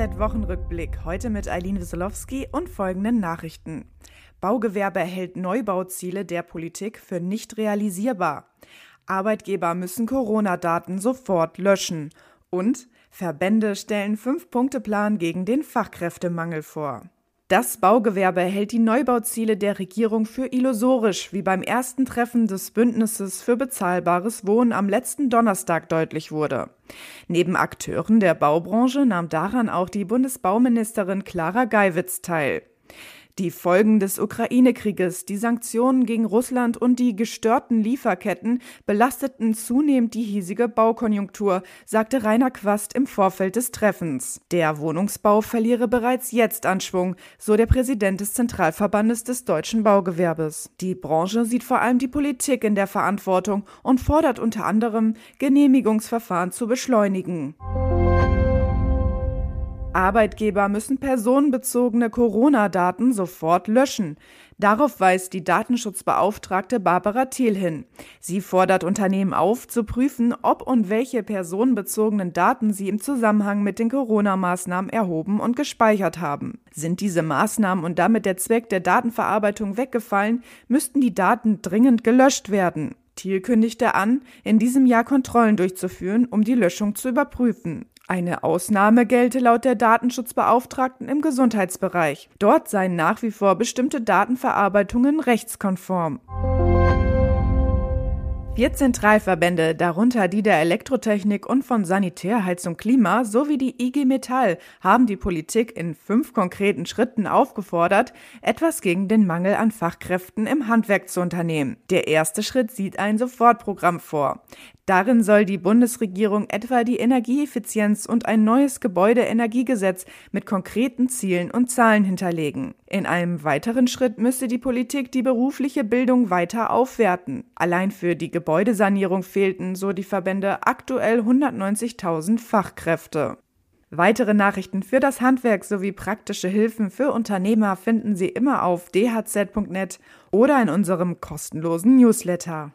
DHZ-Wochenrückblick. Heute mit Eileen Wieselowski und folgenden Nachrichten. Baugewerbe hält Neubauziele der Politik für nicht realisierbar. Arbeitgeber müssen Corona-Daten sofort löschen. Und Verbände stellen Fünf-Punkte-Plan gegen den Fachkräftemangel vor. Das Baugewerbe hält die Neubauziele der Regierung für illusorisch, wie beim ersten Treffen des Bündnisses für bezahlbares Wohnen am letzten Donnerstag deutlich wurde. Neben Akteuren der Baubranche nahm daran auch die Bundesbauministerin Clara Geiwitz teil. Die Folgen des Ukraine-Krieges, die Sanktionen gegen Russland und die gestörten Lieferketten belasteten zunehmend die hiesige Baukonjunktur, sagte Rainer Quast im Vorfeld des Treffens. Der Wohnungsbau verliere bereits jetzt an Schwung, so der Präsident des Zentralverbandes des deutschen Baugewerbes. Die Branche sieht vor allem die Politik in der Verantwortung und fordert unter anderem, Genehmigungsverfahren zu beschleunigen. Arbeitgeber müssen personenbezogene Corona-Daten sofort löschen. Darauf weist die Datenschutzbeauftragte Barbara Thiel hin. Sie fordert Unternehmen auf, zu prüfen, ob und welche personenbezogenen Daten sie im Zusammenhang mit den Corona-Maßnahmen erhoben und gespeichert haben. Sind diese Maßnahmen und damit der Zweck der Datenverarbeitung weggefallen, müssten die Daten dringend gelöscht werden. Thiel kündigte an, in diesem Jahr Kontrollen durchzuführen, um die Löschung zu überprüfen. Eine Ausnahme gelte laut der Datenschutzbeauftragten im Gesundheitsbereich. Dort seien nach wie vor bestimmte Datenverarbeitungen rechtskonform. Vier Zentralverbände, darunter die der Elektrotechnik und von Sanitär, Heizung, Klima sowie die IG Metall, haben die Politik in fünf konkreten Schritten aufgefordert, etwas gegen den Mangel an Fachkräften im Handwerk zu unternehmen. Der erste Schritt sieht ein Sofortprogramm vor. Darin soll die Bundesregierung etwa die Energieeffizienz und ein neues Gebäudeenergiegesetz mit konkreten Zielen und Zahlen hinterlegen. In einem weiteren Schritt müsste die Politik die berufliche Bildung weiter aufwerten. Allein für die Gebäudesanierung fehlten, so die Verbände, aktuell 190.000 Fachkräfte. Weitere Nachrichten für das Handwerk sowie praktische Hilfen für Unternehmer finden Sie immer auf dhz.net oder in unserem kostenlosen Newsletter.